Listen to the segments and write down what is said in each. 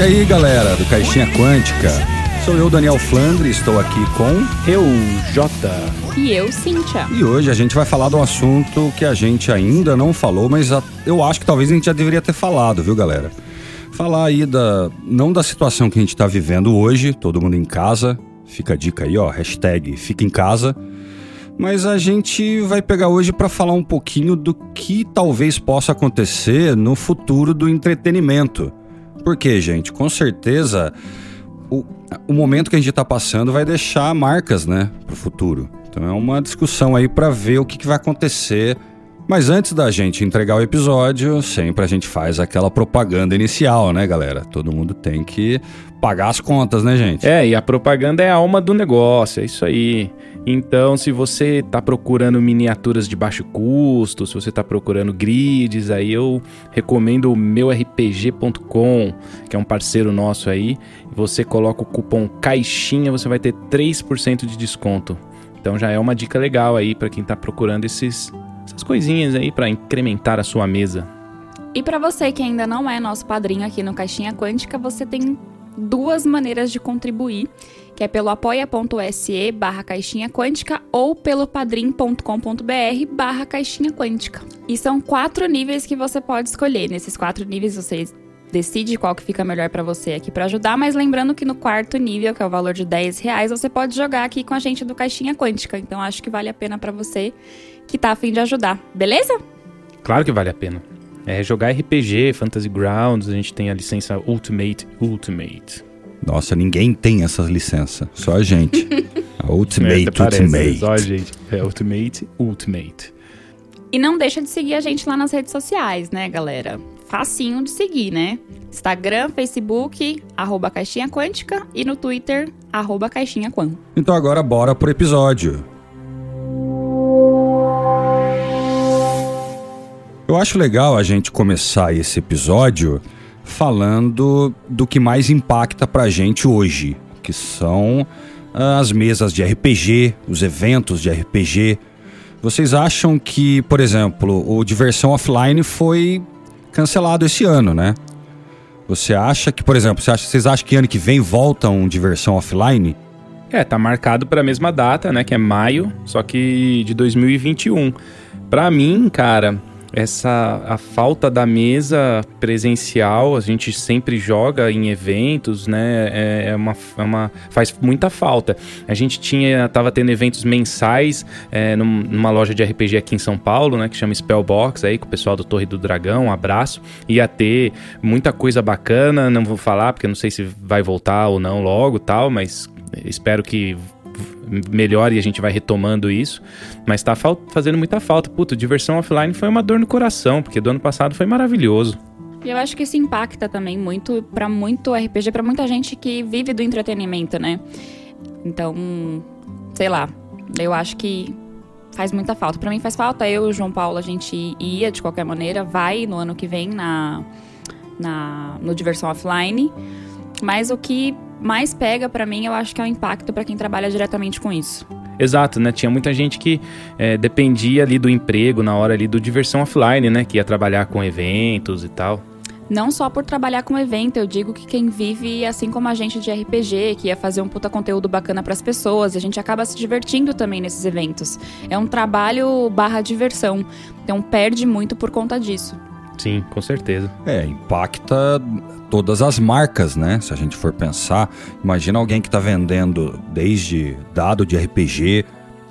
E aí, galera do Caixinha Quântica? Sou eu, Daniel Flandre, estou aqui com. Eu, Jota. E eu, Cíntia. E hoje a gente vai falar de um assunto que a gente ainda não falou, mas eu acho que talvez a gente já deveria ter falado, viu, galera? Falar aí da. Não da situação que a gente tá vivendo hoje, todo mundo em casa. Fica a dica aí, ó, hashtag fica em casa. Mas a gente vai pegar hoje para falar um pouquinho do que talvez possa acontecer no futuro do entretenimento. Porque, gente, com certeza o, o momento que a gente está passando vai deixar marcas, né, para o futuro. Então é uma discussão aí para ver o que, que vai acontecer. Mas antes da gente entregar o episódio, sempre a gente faz aquela propaganda inicial, né, galera? Todo mundo tem que pagar as contas, né, gente? É, e a propaganda é a alma do negócio, é isso aí. Então, se você tá procurando miniaturas de baixo custo, se você tá procurando grids, aí eu recomendo o meurpg.com, que é um parceiro nosso aí. Você coloca o cupom CAIXINHA, você vai ter 3% de desconto. Então já é uma dica legal aí para quem tá procurando esses, essas coisinhas aí para incrementar a sua mesa. E pra você que ainda não é nosso padrinho aqui no Caixinha Quântica, você tem duas maneiras de contribuir, que é pelo apoia.se barra caixinha quântica ou pelo padrim.com.br barra caixinha quântica. E são quatro níveis que você pode escolher. Nesses quatro níveis você decide qual que fica melhor pra você aqui pra ajudar, mas lembrando que no quarto nível, que é o valor de 10 reais, você pode jogar aqui com a gente do Caixinha Quântica. Então acho que vale a pena pra você que tá afim de ajudar, beleza? Claro que vale a pena. É jogar RPG, Fantasy Grounds, a gente tem a licença Ultimate Ultimate. Nossa, ninguém tem essa licença, só a gente. A Ultimate, É, parece, Ultimate. Só a gente. É Ultimate Ultimate. E não deixa de seguir a gente lá nas redes sociais, né, galera? Facinho de seguir, né? Instagram, Facebook, arroba Caixinha Quântica e no Twitter, arroba Caixinha Quan. Então agora bora pro episódio. Eu acho legal a gente começar esse episódio falando do que mais impacta pra gente hoje, que são ah, as mesas de RPG, os eventos de RPG. Vocês acham que, por exemplo, o Diversão Offline foi cancelado esse ano, né? Você acha que, por exemplo, você acha- vocês acham que ano que vem volta um Diversão Offline? É, tá marcado para a mesma data, né, que é maio, só que de 2021. Pra mim, cara, essa a falta da mesa presencial, a gente sempre joga em eventos, né? É, é uma, é uma faz muita falta. A gente tinha tava tendo eventos mensais é, num- numa loja de RPG aqui em São Paulo, né, que chama Spellbox aí com o pessoal do Torre do Dragão, um abraço. Ia ter muita coisa bacana, não vou falar porque não sei se vai voltar ou não logo, tal, mas espero que melhore e a gente vai retomando isso. Mas tá fazendo muita falta. Puta, diversão offline foi uma dor no coração, porque do ano passado foi maravilhoso. E eu acho que isso impacta também muito pra muito RPG, pra muita gente que vive do entretenimento, né? Então, sei lá, eu acho que faz muita falta. Pra mim faz falta. Eu e o João Paulo, a gente ia de qualquer maneira, vai no ano que vem na, na no Diversão Offline. Mas o que mais pega pra mim, eu acho que é o impacto pra quem trabalha diretamente com isso. Exato, né? Tinha muita gente que é, dependia ali do emprego na hora ali do diversão offline, né? Que ia trabalhar com eventos e tal. Não só por trabalhar com evento, eu digo que quem vive assim como a gente de RPG, que ia fazer um puta conteúdo bacana pras pessoas, a gente acaba se divertindo também nesses eventos. É um trabalho barra diversão, então perde muito por conta disso. Sim, com certeza. É, impacta todas as marcas, né? Se a gente for pensar, imagina alguém que está vendendo desde dado de RPG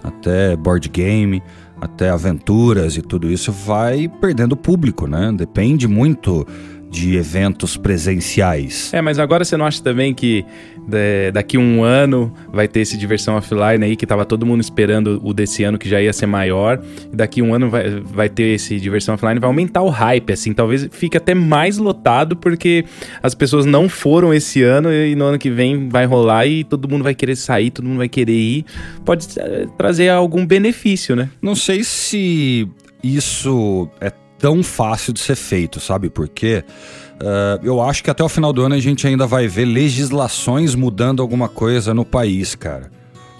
até board game, até aventuras e tudo isso vai perdendo público, né? Depende muito de eventos presenciais. É, mas agora você não acha também que é, daqui um ano vai ter esse diversão offline aí, que tava todo mundo esperando o desse ano, que já ia ser maior, e daqui um ano vai, vai ter esse diversão offline, vai aumentar o hype, assim, talvez fique até mais lotado, porque as pessoas não foram esse ano, e no ano que vem vai rolar e todo mundo vai querer sair, todo mundo vai querer ir, pode é, trazer algum benefício, né? Não sei se isso é tão fácil de ser feito, sabe por quê? Uh, eu acho que até o final do ano a gente ainda vai ver legislações mudando alguma coisa no país, cara.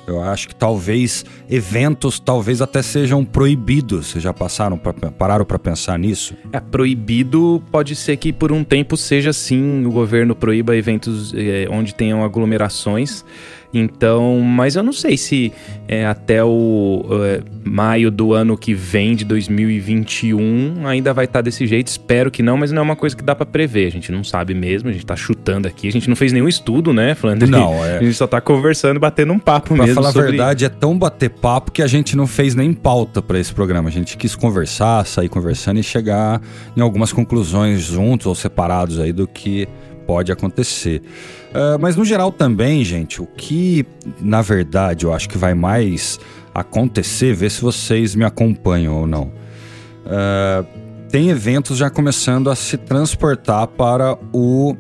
Eu acho que talvez eventos talvez até sejam proibidos. Vocês já passaram pra, pararam para pensar nisso? É proibido, pode ser que por um tempo seja sim, o governo proíba eventos é, onde tenham aglomerações. Então, mas eu não sei se é, até o é, maio do ano que vem, de 2021, ainda vai estar tá desse jeito. Espero que não, mas não é uma coisa que dá para prever. A gente não sabe mesmo, a gente tá chutando aqui. A gente não fez nenhum estudo, né, falando Não, é. A gente só tá conversando, batendo um papo pra mesmo. Pra falar a verdade, é tão bater papo que a gente não fez nem pauta para esse programa. A gente quis conversar, sair conversando e chegar em algumas conclusões juntos ou separados aí do que pode acontecer. Uh, mas no geral também, gente, o que na verdade eu acho que vai mais acontecer, ver se vocês me acompanham ou não. Uh, tem eventos já começando a se transportar para o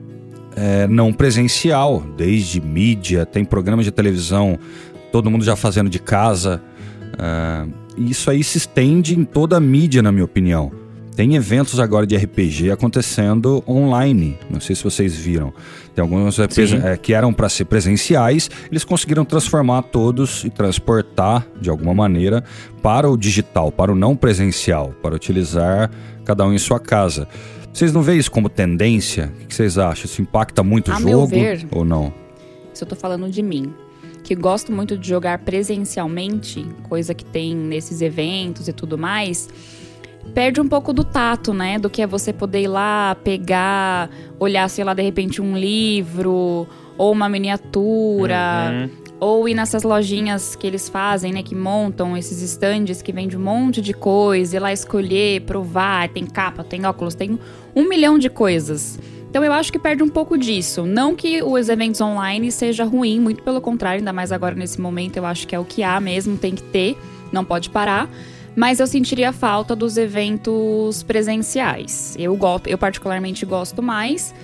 é, não presencial, desde mídia, tem programas de televisão, todo mundo já fazendo de casa. Uh, isso aí se estende em toda a mídia, na minha opinião. Tem eventos agora de RPG acontecendo online. Não sei se vocês viram. Tem alguns é, que eram para ser presenciais, eles conseguiram transformar todos e transportar de alguma maneira para o digital, para o não presencial, para utilizar cada um em sua casa. Vocês não veem isso como tendência? O que vocês acham? Isso impacta muito o jogo ver, ou não? Isso eu tô falando de mim que gosto muito de jogar presencialmente, coisa que tem nesses eventos e tudo mais, perde um pouco do tato, né? Do que é você poder ir lá, pegar, olhar, sei lá, de repente um livro ou uma miniatura. Uhum. Ou ir nessas lojinhas que eles fazem, né? Que montam esses estandes que vende um monte de coisa, ir lá escolher, provar, tem capa, tem óculos, tem um milhão de coisas. Então eu acho que perde um pouco disso. Não que os eventos online seja ruim, muito pelo contrário, ainda mais agora nesse momento, eu acho que é o que há mesmo, tem que ter, não pode parar mas eu sentiria falta dos eventos presenciais. Eu, eu particularmente gosto mais.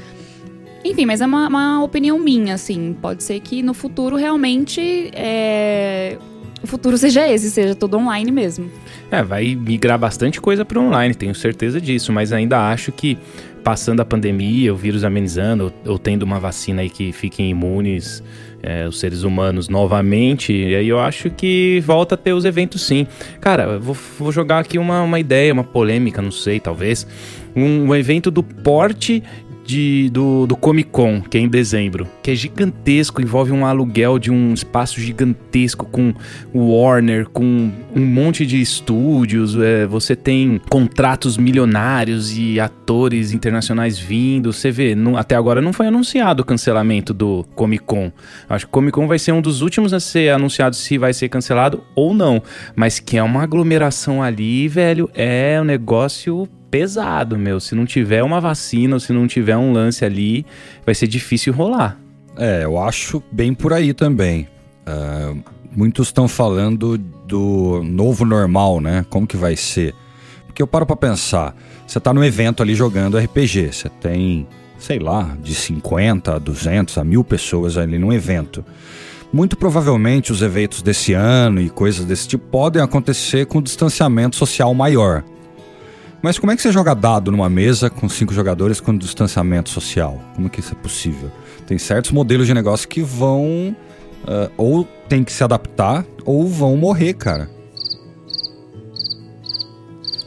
Enfim, mas é uma, uma, opinião minha, assim. Pode ser que no futuro realmente é... o futuro seja esse, seja tudo online mesmo. É, vai migrar bastante coisa para online, tenho certeza disso, mas ainda acho que passando a pandemia, o vírus amenizando, ou, ou tendo uma vacina aí que fiquem imunes é, os seres humanos novamente, e aí eu acho que volta a ter os eventos sim. Cara, vou, vou jogar aqui uma, uma ideia, uma polêmica, não sei, talvez. Um, um evento do porte de, do, do Comic Con, que é em dezembro, que é gigantesco, envolve um aluguel de um espaço gigantesco com Warner, com um monte de estúdios, é, você tem contratos milionários e atores internacionais vindo. Você vê, não, até agora não foi anunciado o cancelamento do Comic Con. Acho que o Comic Con vai ser um dos últimos a ser anunciado se vai ser cancelado ou não. Mas que é uma aglomeração ali, velho, é um negócio pesado, meu. Se não tiver uma vacina ou se não tiver um lance ali, vai ser difícil rolar. É, eu acho bem por aí também. Uh, muitos estão falando do novo normal, né? Como que vai ser? Porque eu paro para pensar. Você tá no evento ali jogando RPG, você tem, sei lá, de 50 a 200 a mil pessoas ali no evento. Muito provavelmente os eventos desse ano e coisas desse tipo podem acontecer com distanciamento social maior. Mas como é que você joga dado numa mesa com cinco jogadores com distanciamento social? Como é que isso é possível? Tem certos modelos de negócio que vão uh, ou tem que se adaptar ou vão morrer, cara.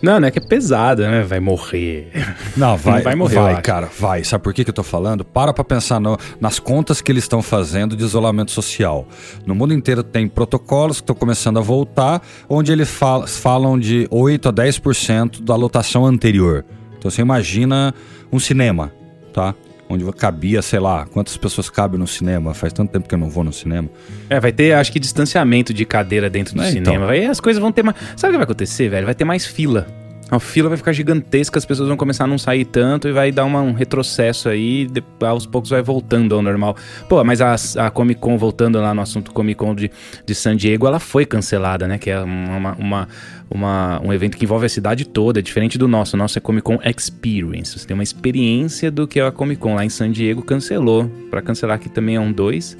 Não, não é que é pesada, né? Vai morrer. Não, vai, vai morrer. Vai, cara, vai. Sabe por que, que eu tô falando? Para pra pensar no, nas contas que eles estão fazendo de isolamento social. No mundo inteiro tem protocolos que estão começando a voltar, onde eles fal falam de 8 a 10% da lotação anterior. Então você imagina um cinema, tá? Onde cabia, sei lá, quantas pessoas cabem no cinema. Faz tanto tempo que eu não vou no cinema. É, vai ter, acho que, distanciamento de cadeira dentro do é, então. cinema. Então. Aí as coisas vão ter mais. Sabe o que vai acontecer, velho? Vai ter mais fila. A fila vai ficar gigantesca, as pessoas vão começar a não sair tanto e vai dar uma, um retrocesso aí, de, aos poucos vai voltando ao normal. Pô, mas a, a Comic Con, voltando lá no assunto Comic Con de, de San Diego, ela foi cancelada, né? Que é uma, uma, uma, um evento que envolve a cidade toda, é diferente do nosso. O nosso é Comic Con Experience. Você tem uma experiência do que é a Comic Con. Lá em San Diego cancelou. Para cancelar aqui também é um 2.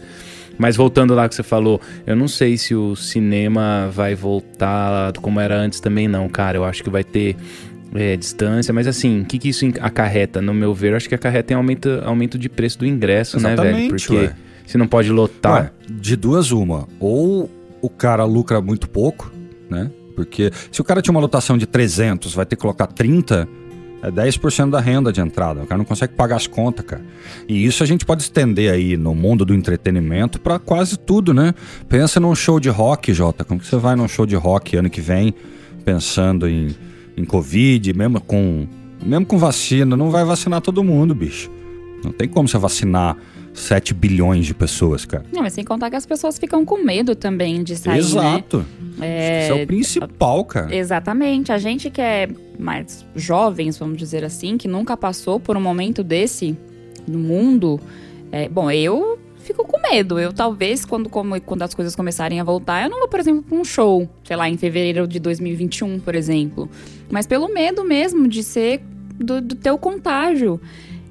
Mas voltando lá que você falou, eu não sei se o cinema vai voltar como era antes também, não, cara. Eu acho que vai ter é, distância, mas assim, o que, que isso acarreta? No meu ver, eu acho que acarreta em aumento, aumento de preço do ingresso, Exatamente, né, velho? Porque ué. se não pode lotar. Ué, de duas, uma. Ou o cara lucra muito pouco, né? Porque se o cara tinha uma lotação de 300, vai ter que colocar 30, é 10% da renda de entrada. O cara não consegue pagar as contas, cara. E isso a gente pode estender aí no mundo do entretenimento para quase tudo, né? Pensa num show de rock, Jota. Como que você vai num show de rock ano que vem, pensando em, em Covid, mesmo com, mesmo com vacina? Não vai vacinar todo mundo, bicho. Não tem como você vacinar 7 bilhões de pessoas, cara. Não, mas sem contar que as pessoas ficam com medo também de sair, Exato. né? Isso é o principal, cara. Exatamente. A gente que é mais jovens, vamos dizer assim, que nunca passou por um momento desse no mundo. é, bom, eu fico com medo. Eu talvez, quando, como- quando as coisas começarem a voltar, eu não vou, por exemplo, para um show, sei lá, em fevereiro de 2021, por exemplo. Mas pelo medo mesmo de ser do, do teu contágio.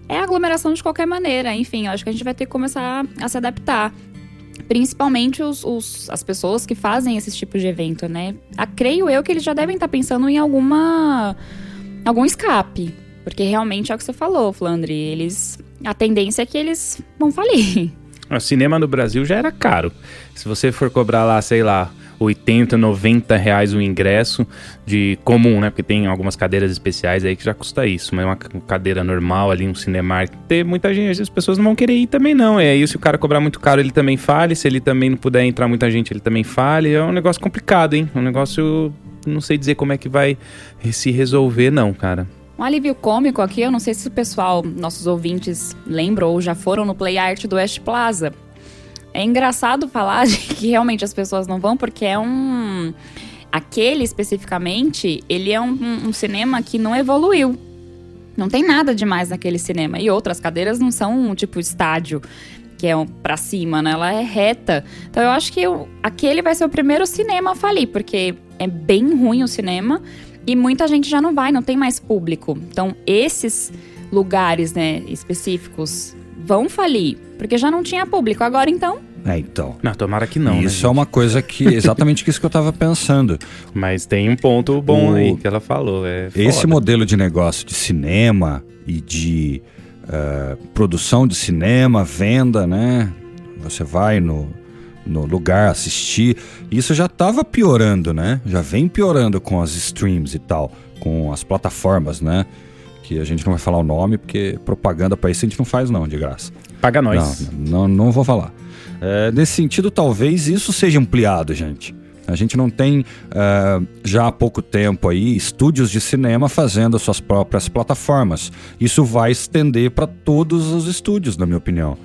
É aglomeração de qualquer maneira. Enfim, acho que a gente vai ter que começar a se adaptar. Principalmente os, os- as pessoas que fazem esses tipos de evento, né? A, creio eu que eles já devem estar pensando em alguma algum escape. Porque realmente é o que você falou, Flandre. Eles. A tendência é que eles vão falir. O cinema no Brasil já era caro. Se você for cobrar lá, sei lá, 80, 90 reais o ingresso de comum, né? Porque tem algumas cadeiras especiais aí que já custa isso. Mas uma cadeira normal ali, um Cinemark, tem muita gente, as pessoas não vão querer ir também não. E aí se o cara cobrar muito caro, ele também fale. Se ele também não puder entrar muita gente, ele também fale. É um negócio complicado, hein? Um negócio... Não sei dizer como é que vai se resolver não, cara. Um alívio cômico aqui, eu não sei se o pessoal, nossos ouvintes, lembram ou já foram no Play Art do West Plaza. É engraçado falar de que realmente as pessoas não vão, porque é um. Aquele especificamente, ele é um, um- cinema que não evoluiu. Não tem nada demais naquele cinema. E outras cadeiras não são um tipo estádio, que é um pra cima, né? Ela é reta. Então eu acho que o- aquele vai ser o primeiro cinema a falir, porque é bem ruim o cinema. E muita gente já não vai, não tem mais público. Então, esses lugares, né, específicos vão falir, porque já não tinha público. Agora, então, É, então. Não, tomara que não, isso né, é uma coisa que. Exatamente isso que eu tava pensando. Mas tem um ponto bom O- aí que ela falou. É Esse foda. modelo de negócio de cinema e de eh, produção de cinema, venda, né? Você vai no, no lugar assistir. Isso já estava piorando, né? Já vem piorando com as streams e tal, com as plataformas, né? Que a gente não vai falar o nome, porque propaganda para isso a gente não faz, não, de graça. Paga nós. Não, não, não vou falar. É, nesse sentido, talvez isso seja ampliado, gente. A gente não tem é, já há pouco tempo aí estúdios de cinema fazendo as suas próprias plataformas. Isso vai estender para todos os estúdios, na minha opinião.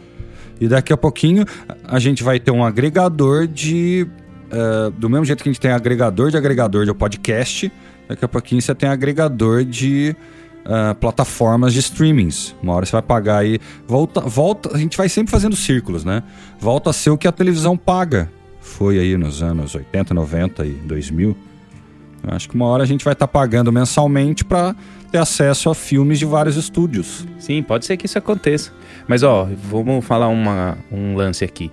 E daqui a pouquinho a gente vai ter um agregador de. é, do mesmo jeito que a gente tem agregador de agregador de podcast, daqui a pouquinho você tem agregador de ah, plataformas de streamings. Uma hora você vai pagar aí. Volta, volta. A gente vai sempre fazendo círculos, né? Volta a ser o que a televisão paga. Foi aí nos anos 80, 90 e 2000. Eu acho que uma hora a gente vai estar pagando mensalmente para ter acesso a filmes de vários estúdios. Sim, pode ser que isso aconteça. Mas ó, vamos falar uma, um lance aqui.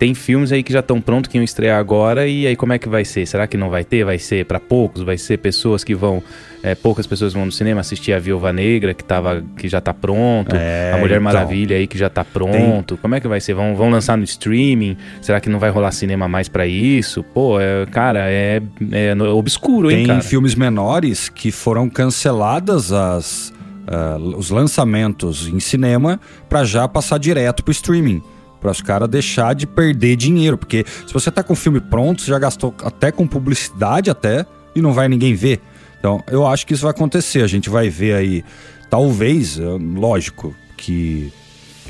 Tem filmes aí que já estão prontos que iam estrear agora e aí como é que vai ser? Será que não vai ter? Vai ser para poucos? Vai ser pessoas que vão é, poucas pessoas vão no cinema assistir a Viúva Negra que tava que já tá pronto, É, a Mulher então. Maravilha aí que já tá pronto. Como é que vai ser? Vão, vão lançar no streaming? Será que não vai rolar cinema mais pra isso? Pô, é, cara, é, é obscuro, hein, Tem cara? filmes menores que foram canceladas as, ah, os lançamentos em cinema para já passar direto pro streaming. Para os caras deixar de perder dinheiro. Porque se você tá com o filme pronto, você já gastou até com publicidade até e não vai ninguém ver. Então, eu acho que isso vai acontecer. A gente vai ver aí, talvez, lógico, que.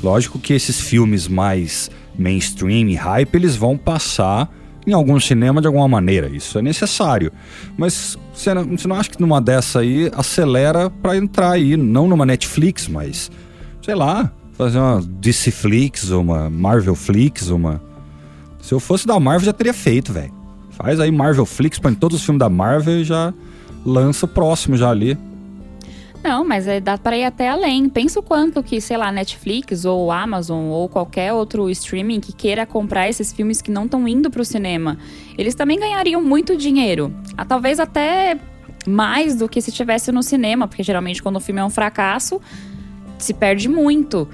Lógico que esses filmes mais mainstream e hype, eles vão passar em algum cinema de alguma maneira. Isso é necessário. Mas você não, você não acha que numa dessa aí acelera pra entrar aí, não numa Netflix, mas sei lá, fazer uma DC Flix, ou uma Marvel Flix, uma. Se eu fosse da Marvel, já teria feito, velho. Faz aí Marvel Flix, põe todos os filmes da Marvel e já lança o próximo já ali. Não, mas é, dá para ir até além. Pensa o quanto que, sei lá, Netflix ou Amazon ou qualquer outro streaming que queira comprar esses filmes que não estão indo pro cinema. Eles também ganhariam muito dinheiro. Ah, talvez até mais do que se tivesse no cinema, porque geralmente quando o filme é um fracasso, se perde muito.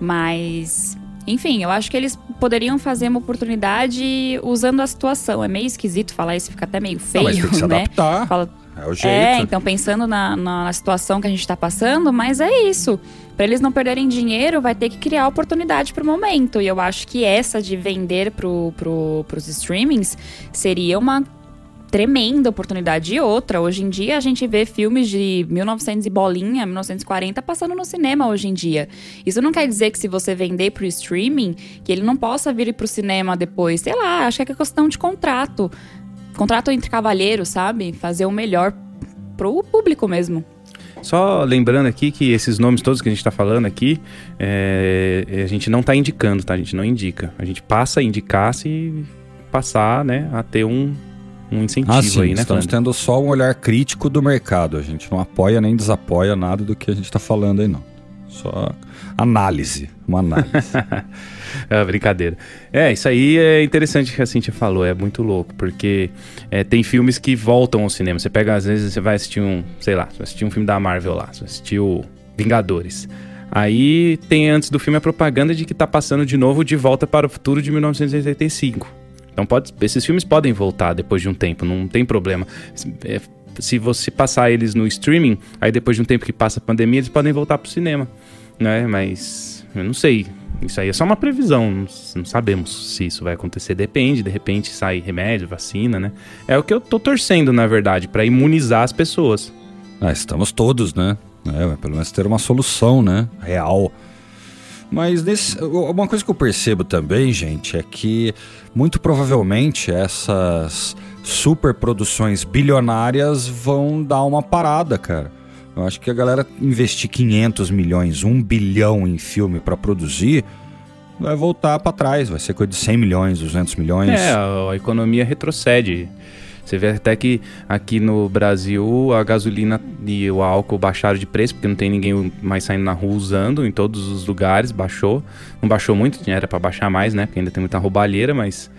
Mas Enfim, eu acho que eles poderiam fazer uma oportunidade usando a situação. É meio esquisito falar isso, fica até meio feio, Não, mas tem que se né? adaptar. Fala, É o jeito. é, então pensando na, na, situação que a gente está passando, mas é isso. Para eles não perderem dinheiro, vai ter que criar oportunidade para o momento. E eu acho que essa de vender pro, pro, pros streamings seria uma tremenda oportunidade. E outra, hoje em dia a gente vê filmes de 1900 e bolinha, 1940 passando no cinema hoje em dia. Isso não quer dizer que se você vender pro streaming, que ele não possa vir pro cinema depois. Sei lá, acho que é questão de contrato. Contrato entre cavalheiros, sabe? Fazer o melhor pro público mesmo. Só lembrando aqui que esses nomes todos que a gente tá falando aqui, é, a gente não tá indicando, tá? A gente não indica. A gente passa a indicar se passar, né, a ter um, um incentivo Ah, sim, aí, né, estamos Fernando? tendo só um olhar crítico do mercado. A gente não apoia nem desapoia nada do que a gente está falando aí, não. Só análise, uma análise. É, brincadeira. É, isso aí é interessante que a Cintia falou, é muito louco, porque é, tem filmes que voltam ao cinema. Você pega, às vezes, você vai assistir um, sei lá, você vai assistir um filme da Marvel lá, você assistiu Vingadores. Aí tem antes do filme a propaganda de que tá passando de novo De Volta para o Futuro de 1985. Então pode, esses filmes podem voltar depois de um tempo, não tem problema. Se, é, se você passar eles no streaming, aí depois de um tempo que passa a pandemia, eles podem voltar pro cinema, né? Mas eu não sei. Isso aí é só uma previsão, não, não sabemos se isso vai acontecer. Depende, de repente sai remédio, vacina, né? É o que eu tô torcendo, na verdade, pra imunizar as pessoas. Ah, estamos todos, né? É, pelo menos ter uma solução, né? Real. Mas nesse, uma coisa que eu percebo também, gente, é que muito provavelmente essas superproduções bilionárias vão dar uma parada, cara. Eu acho que a galera investir 500 milhões, 1 bilhão em filme para produzir, vai voltar para trás, vai ser coisa de 100 milhões, 200 milhões. É, a, a economia retrocede. Você vê até que aqui no Brasil a gasolina e o álcool baixaram de preço, porque não tem ninguém mais saindo na rua usando, em todos os lugares baixou. Não baixou muito, era para baixar mais, né? Porque ainda tem muita roubalheira, mas,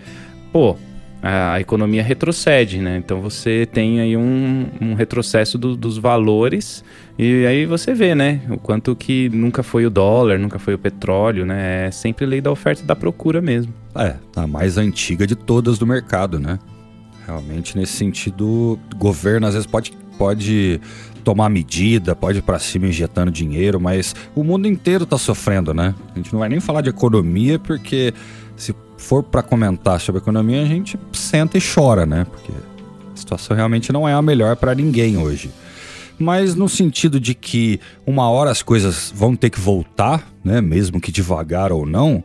pô, a, economia retrocede, né? Então você tem aí um, um retrocesso do- dos valores e aí você vê, né? O quanto que nunca foi o dólar, nunca foi o petróleo, né? É sempre lei da oferta e da procura mesmo. É, a mais antiga de todas do mercado, né? Realmente, nesse sentido, o governo às vezes pode, pode tomar medida, pode ir pra cima injetando dinheiro, mas o mundo inteiro tá sofrendo, né? A gente não vai nem falar de economia, porque se for para comentar sobre economia, a gente senta e chora, né? Porque a situação realmente não é a melhor para ninguém hoje. Mas no sentido de que uma hora as coisas vão ter que voltar, né? Mesmo que devagar ou não,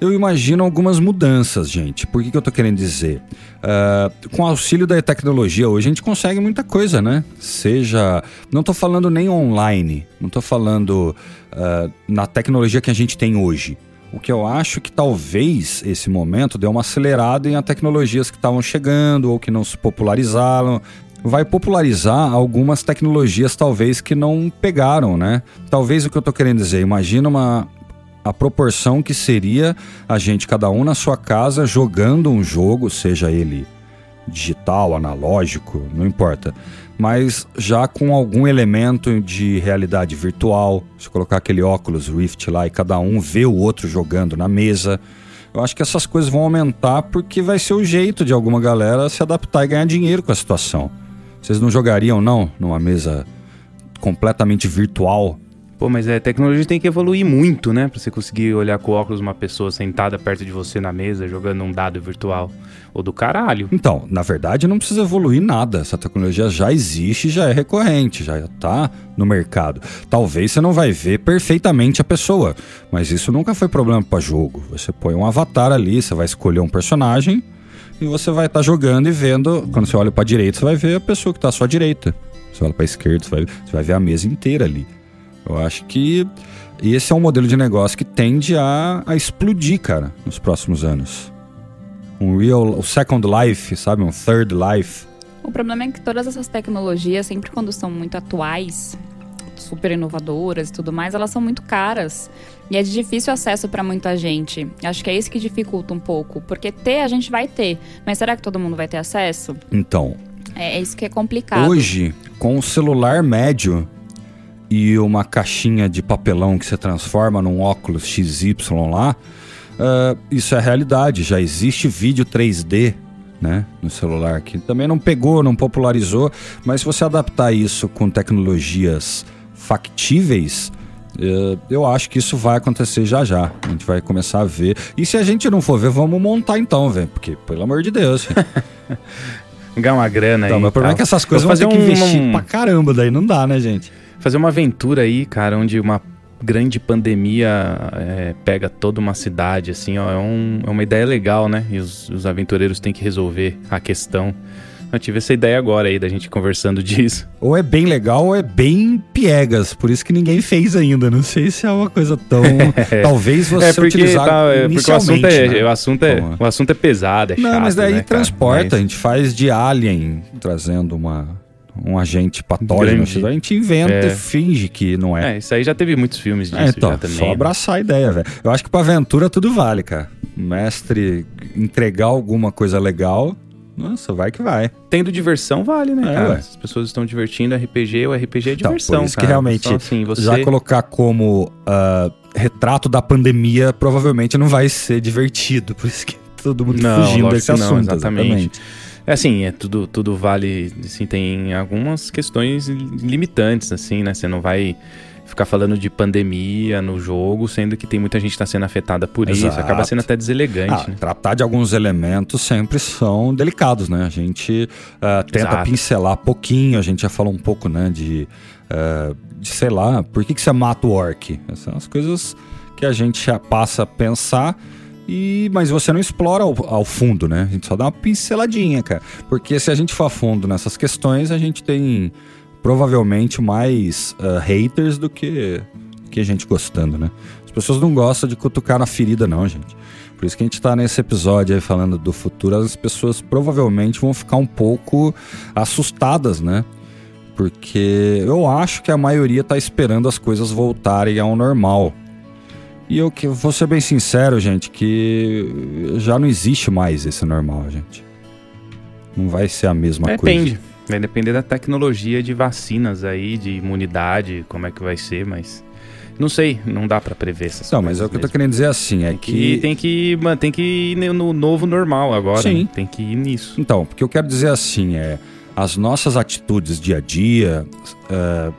eu imagino algumas mudanças, gente. Por que, que eu tô querendo dizer? Ah, com auxílio da tecnologia hoje a gente consegue muita coisa, né? Seja. Não tô falando nem online, não tô falando ah, na tecnologia que a gente tem hoje. O que eu acho que talvez esse momento deu uma acelerada em tecnologias que estavam chegando ou que não se popularizaram. Vai popularizar algumas tecnologias, talvez, que não pegaram, né? Talvez o que eu tô querendo dizer, imagina uma, a proporção que seria a gente, cada um na sua casa, jogando um jogo, seja ele digital, analógico, não importa, mas já com algum elemento de realidade virtual. Se colocar aquele óculos Rift lá e cada um vê o outro jogando na mesa. Eu acho que essas coisas vão aumentar porque vai ser o jeito de alguma galera se adaptar e ganhar dinheiro com a situação. Vocês não jogariam, não, numa mesa completamente virtual? Pô, mas a tecnologia tem que evoluir muito, né? Pra você conseguir olhar com óculos uma pessoa sentada perto de você na mesa, jogando um dado virtual. Ou do caralho. Então, na verdade, não precisa evoluir nada. Essa tecnologia já existe, já é recorrente, já está no mercado. Talvez você não vai ver perfeitamente a pessoa, mas isso nunca foi problema para jogo. Você põe um avatar ali, você vai escolher um personagem e você vai estar jogando e vendo. Quando você olha para direita, você vai ver a pessoa que está à sua direita. Você olha para esquerda, você vai, você vai ver a mesa inteira ali. Eu acho que esse é um modelo de negócio que tende a, a explodir, cara, nos próximos anos um real, o second life, sabe? Um third life. O problema é que todas essas tecnologias, sempre quando são muito atuais, super inovadoras e tudo mais, elas são muito caras. E é de difícil acesso para muita gente. Acho que é isso que dificulta um pouco. Porque ter, a gente vai ter. Mas será que todo mundo vai ter acesso? Então, É, é isso que é complicado. hoje, com o celular médio e uma caixinha de papelão que você transforma num óculos XY lá, uh, isso é realidade. Já existe vídeo 3D né, no celular que também não pegou, não popularizou, mas se você adaptar isso com tecnologias factíveis, uh, eu acho que isso vai acontecer já já. A gente vai começar a ver. E se a gente não for ver, vamos montar então, velho. Porque, pelo amor de Deus. Ganhar uma grana aí. Não, mas o problema é que essas coisas vão ter um, que investir um... pra caramba, daí não dá, né, gente? Fazer uma aventura aí, cara, onde uma grande pandemia é, pega toda uma cidade, assim, ó, é, um, é, uma ideia legal, né? E os, os aventureiros têm que resolver a questão. Eu tive essa ideia agora aí da gente conversando disso. Ou é bem legal ou é bem piegas, por isso que ninguém fez ainda. Não sei se é uma coisa tão. Talvez você é porque, utilizar tá, é porque o assunto é, né? o assunto é, o assunto é pesado, é Não, chato, mas daí né, transporta, mas... a gente faz de Alien, trazendo uma um agente patógeno. Grande. A gente inventa é. e finge que não é. É, isso aí já teve muitos filmes disso é, então, também. Só né? abraçar a ideia, velho. Eu acho que pra aventura tudo vale, cara. mestre entregar alguma coisa legal, nossa, vai que vai. Tendo diversão, vale, né, é. As pessoas estão divertindo, RPG, o RPG é então, diversão, por isso cara. que realmente, assim, você... já colocar como uh, retrato da pandemia, provavelmente não vai ser divertido. Por isso que todo mundo não, fugindo desse assunto. Não, exatamente. exatamente. É assim, é tudo, tudo vale, assim, tem algumas questões limitantes, assim, né? Você não vai ficar falando de pandemia no jogo, sendo que tem muita gente que está sendo afetada por Exato. isso. Acaba sendo até deselegante. Ah, né? Tratar de alguns elementos sempre são delicados, né? A gente uh, tenta Exato. pincelar pouquinho, a gente já falou um pouco, né, de, uh, de sei lá, por que, que você mata o orc? Essas são as coisas que a gente já passa a pensar e, mas você não explora ao, ao, fundo, né? A gente só dá uma pinceladinha, cara. Porque se a gente for a fundo nessas questões, a gente tem provavelmente mais uh, haters do que, que a gente gostando, né? As pessoas não gostam de cutucar na ferida, não, gente. Por isso que a gente tá nesse episódio aí falando do futuro, as pessoas provavelmente vão ficar um pouco assustadas, né? Porque eu acho que a maioria tá esperando as coisas voltarem ao normal. E eu que vou ser bem sincero, gente, que já não existe mais esse normal, gente. Não vai ser a mesma Depende. coisa. Depende. Vai depender da tecnologia de vacinas aí, de imunidade, como é que vai ser, mas não sei, não dá para prever essas Não, mas é o que mesmo. eu tô querendo dizer assim, é tem que... que... Tem que, mano, tem que ir no novo normal agora. Sim. Né? Tem que ir nisso. Então, porque eu quero dizer assim, é... As nossas atitudes dia a dia uh,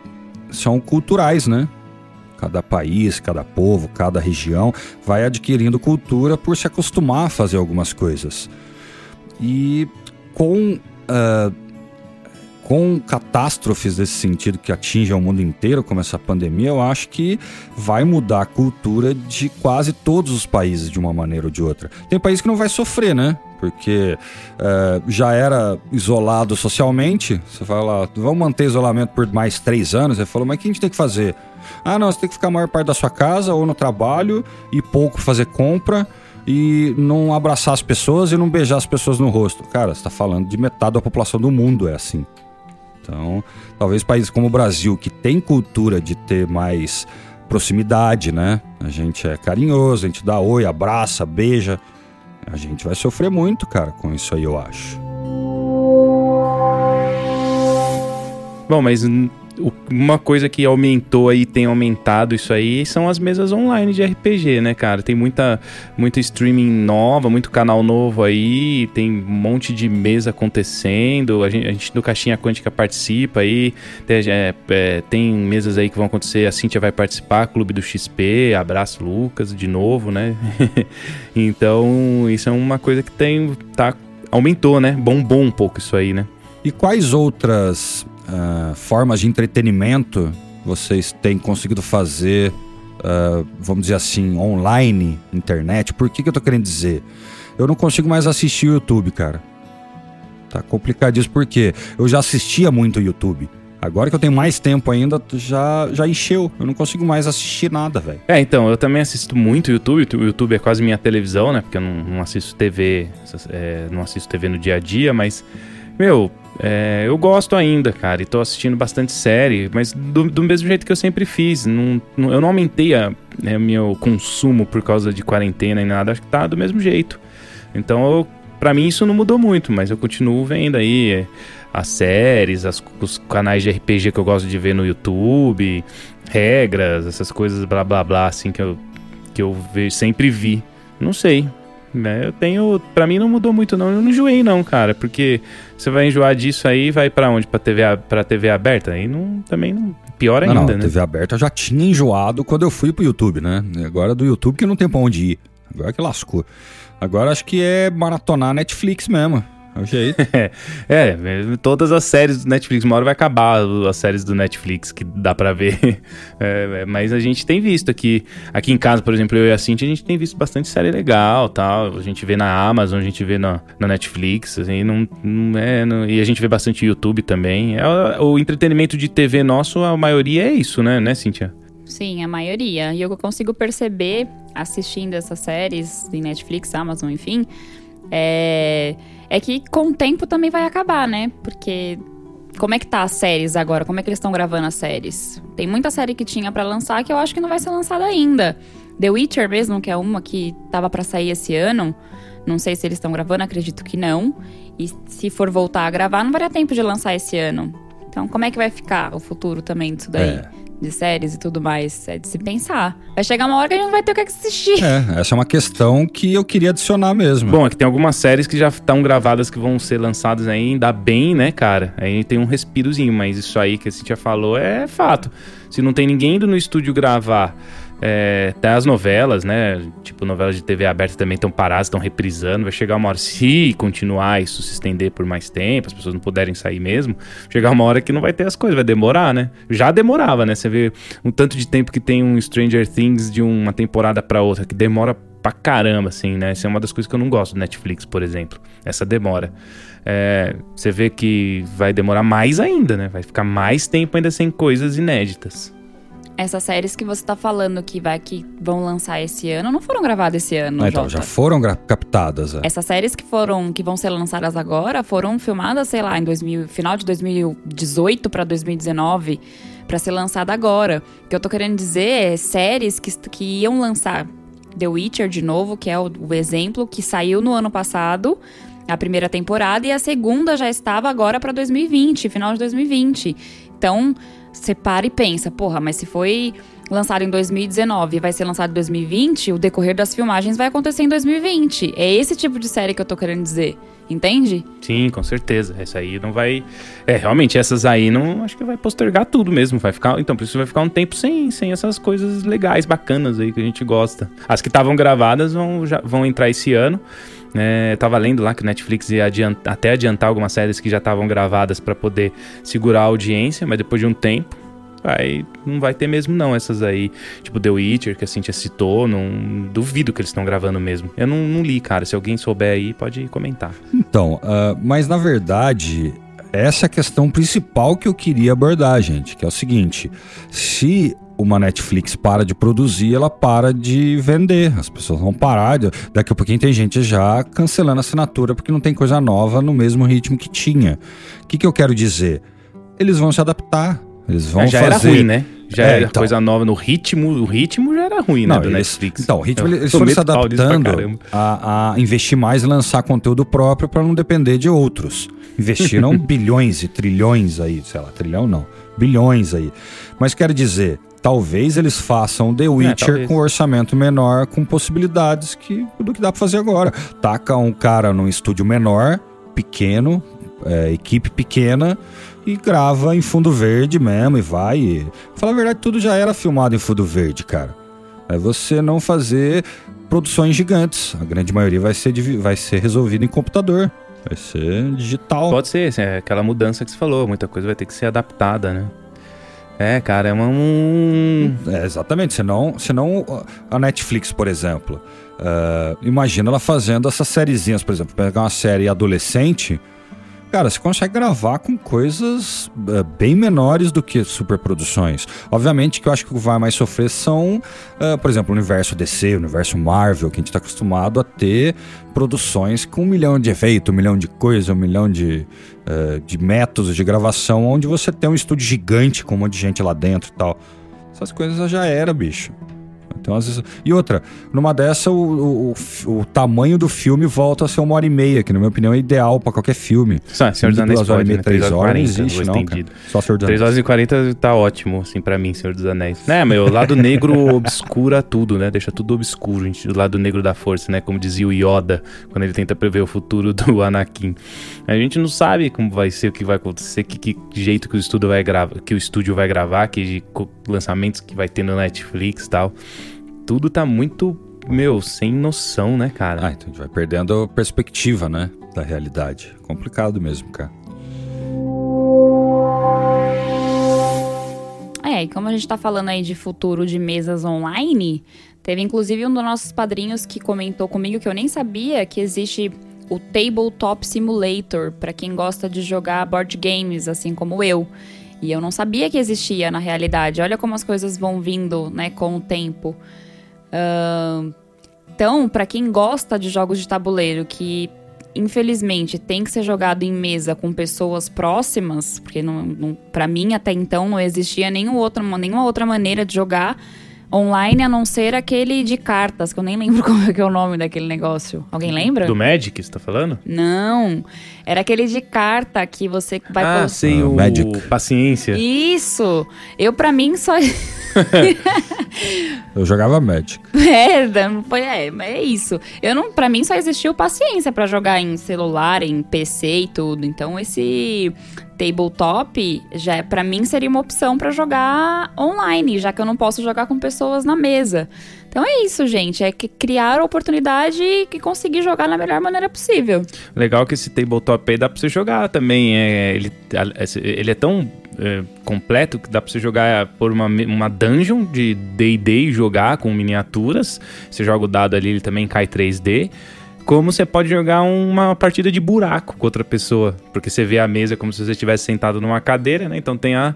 são culturais, né? Cada país, cada povo, cada região vai adquirindo cultura por se acostumar a fazer algumas coisas. E com, uh, com catástrofes desse sentido que atingem o mundo inteiro, como essa pandemia, eu acho que vai mudar a cultura de quase todos os países de uma maneira ou de outra. Tem país que não vai sofrer, né? porque uh, já era isolado socialmente. Você fala, vamos manter isolamento por mais três anos. Ele falou, mas o que a gente tem que fazer? Ah, não, você tem que ficar a maior parte da sua casa ou no trabalho e pouco fazer compra e não abraçar as pessoas e não beijar as pessoas no rosto. Cara, você está falando de metade da população do mundo é assim. Então, talvez países como o Brasil, que tem cultura de ter mais proximidade, né? A gente é carinhoso, a gente dá oi, abraça, beija. A gente vai sofrer muito, cara, com isso aí, eu acho. Bom, mas uma coisa que aumentou aí, tem aumentado isso aí, são as mesas online de RPG, né, cara? Tem muita, muita streaming nova, muito canal novo aí, tem um monte de mesa acontecendo, a gente, a gente do Caixinha Quântica participa aí, tem, é, é, tem mesas aí que vão acontecer, a Cintia vai participar, Clube do XP, abraço Lucas, de novo, né? então, isso é uma coisa que tem, tá, aumentou, né? Bombou um pouco isso aí, né? E quais outras uh, formas de entretenimento vocês têm conseguido fazer, uh, vamos dizer assim, online, internet? Por que, que eu tô querendo dizer? Eu não consigo mais assistir o YouTube, cara. Tá complicado isso porque eu já assistia muito YouTube. Agora que eu tenho mais tempo ainda, já, já encheu. Eu não consigo mais assistir nada, velho. É, então, eu também assisto muito YouTube. O YouTube é quase minha televisão, né? Porque eu não, não assisto TV, é, não assisto TV no dia a dia, mas, meu, é, eu gosto ainda, cara, e tô assistindo bastante série, mas do, do mesmo jeito que eu sempre fiz. Não, não, eu não aumentei o né, meu consumo por causa de quarentena e nada, acho que tá do mesmo jeito. Então, para mim isso não mudou muito, mas eu continuo vendo aí é, as séries, as, os canais de RPG que eu gosto de ver no YouTube, regras, essas coisas blá blá blá, assim, que eu, que eu sempre vi Não sei. Né? Eu tenho. Pra mim não mudou muito, não. Eu não enjoei, não, cara. Porque você vai enjoar disso aí vai para onde? Pra TV, pra TV aberta? Aí não, também não. Pior ainda, não, não, né? TV aberta eu já tinha enjoado quando eu fui pro YouTube, né? Agora do YouTube que não tem pra onde ir. Agora que lascou. Agora acho que é maratonar Netflix mesmo. É o jeito. é, é, todas as séries do Netflix, uma hora vai acabar as séries do Netflix que dá para ver. É, é, mas a gente tem visto aqui, aqui em casa, por exemplo, eu e a Cintia, a gente tem visto bastante série legal tal. A gente vê na Amazon, a gente vê na, na Netflix, assim, não, não é. Não, e a gente vê bastante YouTube também. É, o entretenimento de TV nosso, a maioria é isso, né, né, Cintia? Sim, a maioria. E eu consigo perceber, assistindo essas séries em Netflix, Amazon, enfim, é, é que com o tempo também vai acabar, né? Porque como é que tá as séries agora? Como é que eles estão gravando as séries? Tem muita série que tinha para lançar que eu acho que não vai ser lançada ainda. The Witcher mesmo, que é uma que tava para sair esse ano. Não sei se eles estão gravando, acredito que não. E se for voltar a gravar, não vai dar tempo de lançar esse ano. Então, como é que vai ficar o futuro também disso daí? É de séries e tudo mais. É de se pensar. Vai chegar uma hora que a gente não vai ter o que assistir. É, essa é uma questão que eu queria adicionar mesmo. Bom, é que tem algumas séries que já estão gravadas que vão ser lançadas aí, ainda bem, né, cara? Aí tem um respirozinho, mas isso aí que a Cintia falou é fato. Se não tem ninguém indo no estúdio gravar é, até as novelas, né? Tipo, novelas de TV aberta também estão paradas, estão reprisando. Vai chegar uma hora, se continuar isso se estender por mais tempo, as pessoas não puderem sair mesmo, chegar uma hora que não vai ter as coisas, vai demorar, né? Já demorava, né? Você vê um tanto de tempo que tem um Stranger Things de uma temporada para outra, que demora pra caramba, assim, né? Essa é uma das coisas que eu não gosto do Netflix, por exemplo. Essa demora. É, você vê que vai demorar mais ainda, né? Vai ficar mais tempo ainda sem coisas inéditas essas séries que você tá falando que vai que vão lançar esse ano não foram gravadas esse ano, ah, então, já foram captadas. É. Essas séries que foram que vão ser lançadas agora foram filmadas, sei lá, em 2000, final de 2018 para 2019 para ser lançada agora. O que eu tô querendo dizer é séries que, que iam lançar The Witcher de novo, que é o, o exemplo que saiu no ano passado, a primeira temporada e a segunda já estava agora para 2020, final de 2020. Então, você para e pensa, porra, mas se foi lançado em 2019 e vai ser lançado em 2020, o decorrer das filmagens vai acontecer em 2020. É esse tipo de série que eu tô querendo dizer. Entende? Sim, com certeza. Essa aí não vai. É, realmente, essas aí não. Acho que vai postergar tudo mesmo. Vai ficar. Então, por isso vai ficar um tempo sem, sem essas coisas legais, bacanas aí que a gente gosta. As que estavam gravadas vão, já, vão entrar esse ano. É, tava lendo lá que o Netflix ia adiantar, até adiantar algumas séries que já estavam gravadas para poder segurar a audiência, mas depois de um tempo, vai, não vai ter mesmo não essas aí, tipo The Witcher, que a Cintia citou, não duvido que eles estão gravando mesmo. Eu não, não, li, cara, se alguém souber aí pode comentar. Então, uh, mas na verdade, essa é a questão principal que eu queria abordar, gente, que é o seguinte, se uma Netflix para de produzir, ela para de vender. As pessoas vão parar. De... Daqui a pouquinho tem gente já cancelando a assinatura porque não tem coisa nova no mesmo ritmo que tinha. O que, que eu quero dizer? Eles vão se adaptar. Eles vão é, já fazer... era ruim, né? Já é, era então... coisa nova no ritmo. O ritmo já era ruim, né? Não, do eles... Netflix. Então, o ritmo eles foram se adaptando a, a investir mais e lançar conteúdo próprio para não depender de outros. Investiram bilhões e trilhões aí, sei lá, trilhão não, bilhões aí. Mas quero dizer, Talvez eles façam The é, Witcher é, com orçamento menor, com possibilidades que, do que dá pra fazer agora. Taca um cara num estúdio menor, pequeno, é, equipe pequena, e grava em fundo verde mesmo e vai. E... Falar a verdade, tudo já era filmado em fundo verde, cara. É você não fazer produções gigantes. A grande maioria vai ser, vai ser resolvida em computador. Vai ser digital. Pode ser, é aquela mudança que você falou. Muita coisa vai ter que ser adaptada, né? É, cara, é um. É, exatamente. Senão, senão a Netflix, por exemplo, uh, imagina ela fazendo essas sériezinhas, por exemplo, pegar uma série adolescente Cara, você consegue gravar com coisas uh, bem menores do que superproduções. Obviamente que eu acho que o que vai mais sofrer são, uh, por exemplo, o universo DC, o universo Marvel, que a gente está acostumado a ter produções com um milhão de efeitos, um milhão de coisas, um milhão de, uh, de métodos de gravação, onde você tem um estúdio gigante com um monte de gente lá dentro e tal. Essas coisas já era, bicho. Então, às vezes... E outra, numa dessa, o, o, o, tamanho do filme volta a ser uma hora e meia, que na minha opinião é ideal para qualquer filme. Só, Senhor dos Anéis duas horas e meia, né? três Três horas, não horas 40, existe, não, cara. Só Senhor dos 3 Anéis. horas e 40 tá ótimo, assim, pra mim, Senhor dos Anéis. Né, meu, o lado negro obscura tudo, né? Deixa tudo obscuro, gente, o lado negro da força, né? Como dizia o Yoda, quando ele tenta prever o futuro do Anakin. A gente não sabe como vai ser, o que vai acontecer, que, que jeito que o estúdio vai gravar, que o estúdio vai gravar, que lançamentos que vai ter no Netflix e tal. Tudo tá muito, meu, sem noção, né, cara? Ah, então a gente vai perdendo a perspectiva, né? Da realidade. Complicado mesmo, cara. É, e como a gente tá falando aí de futuro de mesas online, teve inclusive um dos nossos padrinhos que comentou comigo que eu nem sabia que existe o Tabletop Simulator para quem gosta de jogar board games, assim como eu. E eu não sabia que existia na realidade. Olha como as coisas vão vindo, né, com o tempo. Ahn, então, para quem gosta de jogos de tabuleiro que infelizmente tem que ser jogado em mesa com pessoas próximas, porque não, não, para mim até então não existia nenhum outro, nenhuma outra maneira de jogar online a não ser aquele de cartas, que eu nem lembro como é que é o nome daquele negócio. Alguém lembra? Do Magic, você tá falando? Não, era aquele de carta que você vai ah, sei, Ah, o Magic. Paciência. Isso! Eu, pra mim, só. Eu jogava Magic. Merda, foi. É, mas é isso. Eu não, para mim só existiu paciência pra jogar em celular, em PC e tudo. Então esse tabletop já para mim seria uma opção pra jogar online, já que eu não posso jogar com pessoas na mesa. Então é isso, gente, é que criar a oportunidade e conseguir jogar da melhor maneira possível. Legal que esse tabletop aí dá pra você jogar também. É, ele, ele é tão é, completo que dá pra você jogar por uma, uma dungeon de D&D e jogar com miniaturas. Você joga o dado ali, ele também cai 3D. Como você pode jogar uma partida de buraco com outra pessoa. Porque você vê a mesa como se você estivesse sentado numa cadeira, né? Então tem a...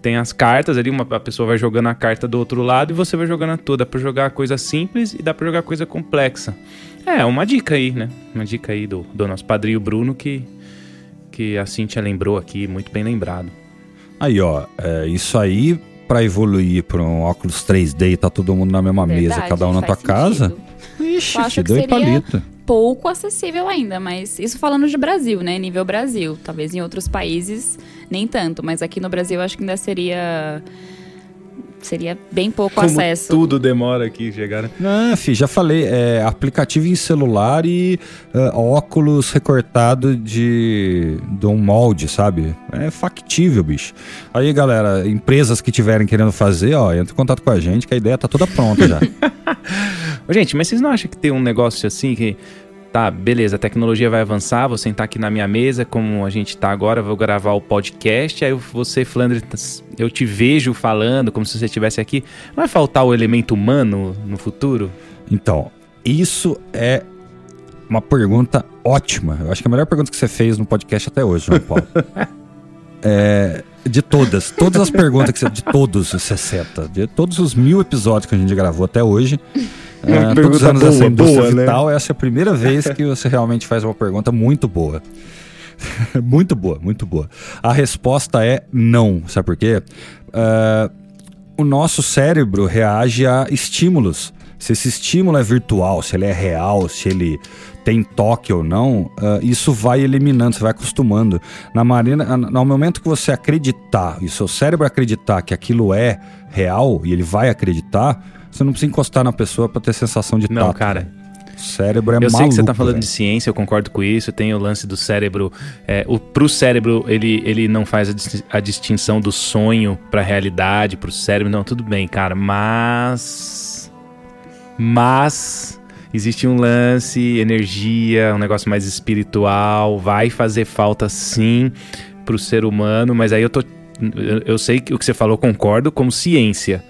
Tem as cartas ali, uma, a pessoa vai jogando a carta do outro lado e você vai jogando a tua. Dá pra jogar coisa simples e dá pra jogar coisa complexa. É, uma dica aí, né? Uma dica aí do, do nosso padrinho Bruno que, que a Cintia lembrou aqui, muito bem lembrado. Aí, ó, é, isso aí pra evoluir pra um óculos 3D e tá todo mundo na mesma mesa, Verdade, cada um na tua faz casa. sentido. Ixi, te deu seria- palito. Pouco acessível ainda, mas isso falando de Brasil, né? Nível Brasil. Talvez em outros países nem tanto, mas aqui no Brasil eu acho que ainda seria seria bem pouco acesso. tudo demora aqui chegar, né? Ah, fi, já falei, é aplicativo em celular e ah, óculos recortado de, de um molde, sabe? É factível, bicho. Aí, galera, empresas que tiverem querendo fazer, ó, entra em contato com a gente, que a ideia tá toda pronta já. Ô, gente, mas vocês não acham que tem um negócio assim que. Tá, beleza, a tecnologia vai avançar, vou sentar aqui na minha mesa, como a gente tá agora, vou gravar o podcast, aí você, Flandre, eu te vejo falando como se você estivesse aqui. Não vai faltar o elemento humano no futuro? Então, isso é uma pergunta ótima. Eu acho que é a melhor pergunta que você fez no podcast até hoje, João Paulo. É, de todas, todas as perguntas que você, de todos os 60, de todos os mil episódios que a gente gravou até hoje, é, todos os anos boa, indústria boa, né? vital, essa é a primeira vez que você realmente faz uma pergunta muito boa. muito boa, muito boa. A resposta é não. Sabe por quê? Ah, o nosso cérebro reage a estímulos. Se esse estímulo é virtual, se ele é real, se ele tem toque ou não, ah, isso vai eliminando, você vai acostumando. Na marina, no momento que você acreditar, e o seu cérebro acreditar que aquilo é real, e ele vai acreditar, você não precisa encostar na pessoa para ter sensação de Não, tato. cara. O cérebro é eu maluco. sei que você tá falando velho. de ciência, eu concordo com isso. Tem o lance do cérebro. É, o, pro cérebro, ele, ele não faz a distinção do sonho pra realidade, pro cérebro. Não, tudo bem, cara. Mas. Mas. Existe um lance, energia, um negócio mais espiritual. Vai fazer falta sim pro ser humano, mas aí eu tô. Eu, sei que o que você falou, concordo como ciência.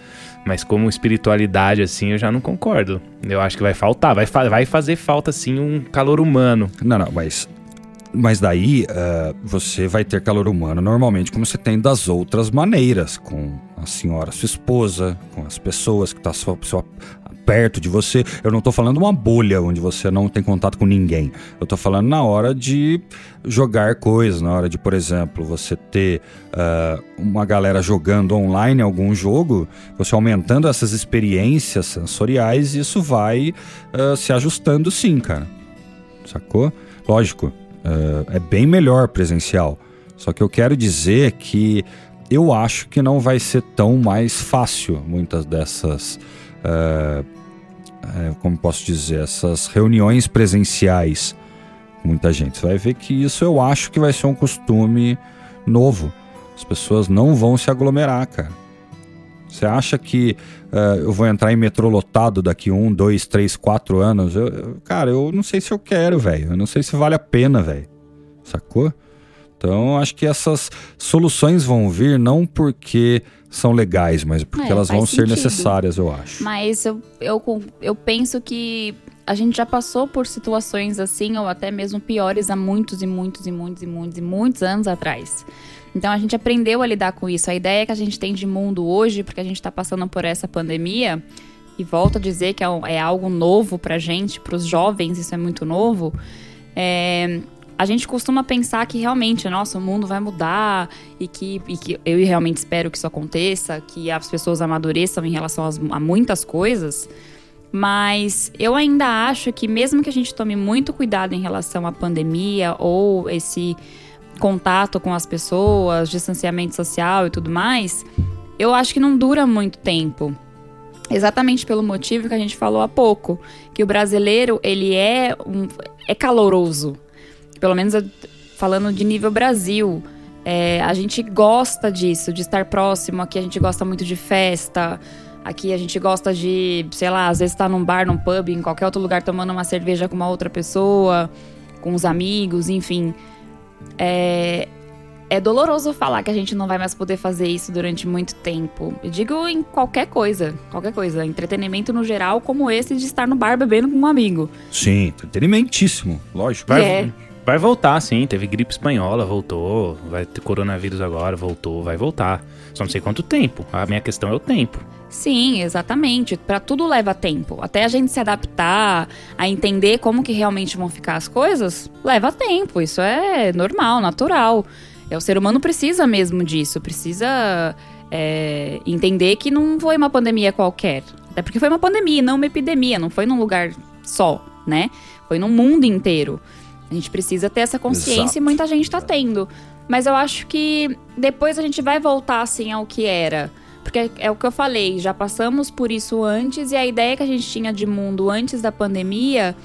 Mas como espiritualidade, assim, eu já não concordo. Eu acho que vai faltar. Vai, fa- vai fazer falta, sim, um calor humano. Não, não, mas. Mas daí ah, você vai ter calor humano normalmente como você tem das outras maneiras, com a senhora, sua esposa, com as pessoas que tá sua, sua perto de você. Eu não tô falando uma bolha onde você não tem contato com ninguém. Eu tô falando na hora de jogar coisas, na hora de, por exemplo, você ter uh, uma galera jogando online algum jogo, você aumentando essas experiências sensoriais, isso vai uh, se ajustando sim, cara. Sacou? Lógico, uh, é bem melhor presencial. Só que eu quero dizer que eu acho que não vai ser tão mais fácil muitas dessas. Uh, como posso dizer? Essas reuniões presenciais. Muita gente. Você vai ver que isso eu acho que vai ser um costume novo. As pessoas não vão se aglomerar, cara. Você acha que uh, eu vou entrar em metrô lotado daqui um, dois, três, quatro anos? Eu, eu, cara, eu não sei se eu quero, velho. Eu não sei se vale a pena, velho. Sacou? Então, acho que essas soluções vão vir não porque são legais, mas porque é, elas vão sentido. ser necessárias, eu acho. Mas eu, eu, eu penso que a gente já passou por situações assim, ou até mesmo piores, há muitos e muitos e muitos e muitos e muitos anos atrás. Então a gente aprendeu a lidar com isso. A ideia que a gente tem de mundo hoje, porque a gente está passando por essa pandemia, e volto a dizer que é, é algo novo pra gente, para os jovens, isso é muito novo. É, a gente costuma pensar que realmente, nossa, o mundo vai mudar e que, e que eu realmente espero que isso aconteça, que as pessoas amadureçam em relação às, a muitas coisas. Mas eu ainda acho que, mesmo que a gente tome muito cuidado em relação à pandemia ou esse contato com as pessoas, distanciamento social e tudo mais, eu acho que não dura muito tempo. Exatamente pelo motivo que a gente falou há pouco, que o brasileiro ele é um, é caloroso, pelo menos falando de nível Brasil, é, a gente gosta disso, de estar próximo. Aqui a gente gosta muito de festa. Aqui a gente gosta de, sei lá, às vezes estar tá num bar, num pub, em qualquer outro lugar tomando uma cerveja com uma outra pessoa, com os amigos, enfim. É, é doloroso falar que a gente não vai mais poder fazer isso durante muito tempo. Eu digo em qualquer coisa, qualquer coisa. Entretenimento no geral, como esse de estar no bar bebendo com um amigo. Sim, entretenimentíssimo, lógico. É. Vai voltar, sim. Teve gripe espanhola, voltou. Vai ter coronavírus agora, voltou. Vai voltar. Só não sei quanto tempo. A minha questão é o tempo. Sim, exatamente. Para tudo leva tempo. Até a gente se adaptar, a entender como que realmente vão ficar as coisas, leva tempo. Isso é normal, natural. É, o ser humano precisa mesmo disso. Precisa é, entender que não foi uma pandemia qualquer. Até porque foi uma pandemia, não uma epidemia. Não foi num lugar só, né? Foi no mundo inteiro. A gente precisa ter essa consciência Exato. e muita gente está tendo. Mas eu acho que depois a gente vai voltar assim ao que era. Porque é o que eu falei, já passamos por isso antes e a ideia que a gente tinha de mundo antes da pandemia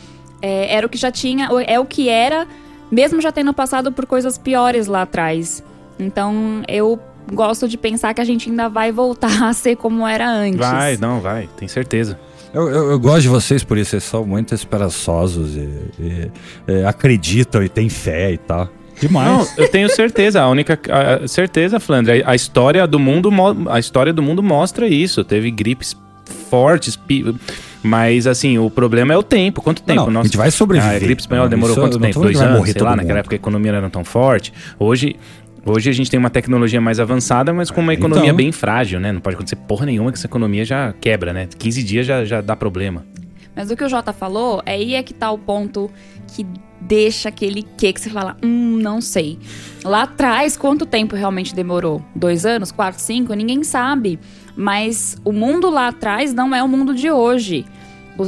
é, era o que já tinha, é o que era, mesmo já tendo passado por coisas piores lá atrás. Então eu gosto de pensar que a gente ainda vai voltar a ser como era antes. Vai, não, vai, tem certeza. Eu, eu, eu, gosto de vocês por isso, vocês são muito esperançosos e, e, e acreditam e têm fé e tal. Demais. Não, eu tenho certeza, a única a, certeza, Flandre, a, a, história do mundo a história do mundo mostra isso. Teve gripes fortes, mas assim, o problema é o tempo. Quanto tempo? Não, Nossa, a gente vai sobreviver. A gripe espanhola demorou quanto tempo? Dois anos, sei lá, naquela época a economia não era tão forte. Hoje Hoje a gente tem uma tecnologia mais avançada, mas com uma economia então... bem frágil, né? Não pode acontecer porra nenhuma que essa economia já quebra, né? 15 dias já, já dá problema. Mas o que o Jota falou, é aí é que tá o ponto que deixa aquele que que você fala, hum, não sei. Lá atrás, quanto tempo realmente demorou? Dois anos? Quatro? Cinco? Ninguém sabe. Mas o mundo lá atrás não é o mundo de hoje.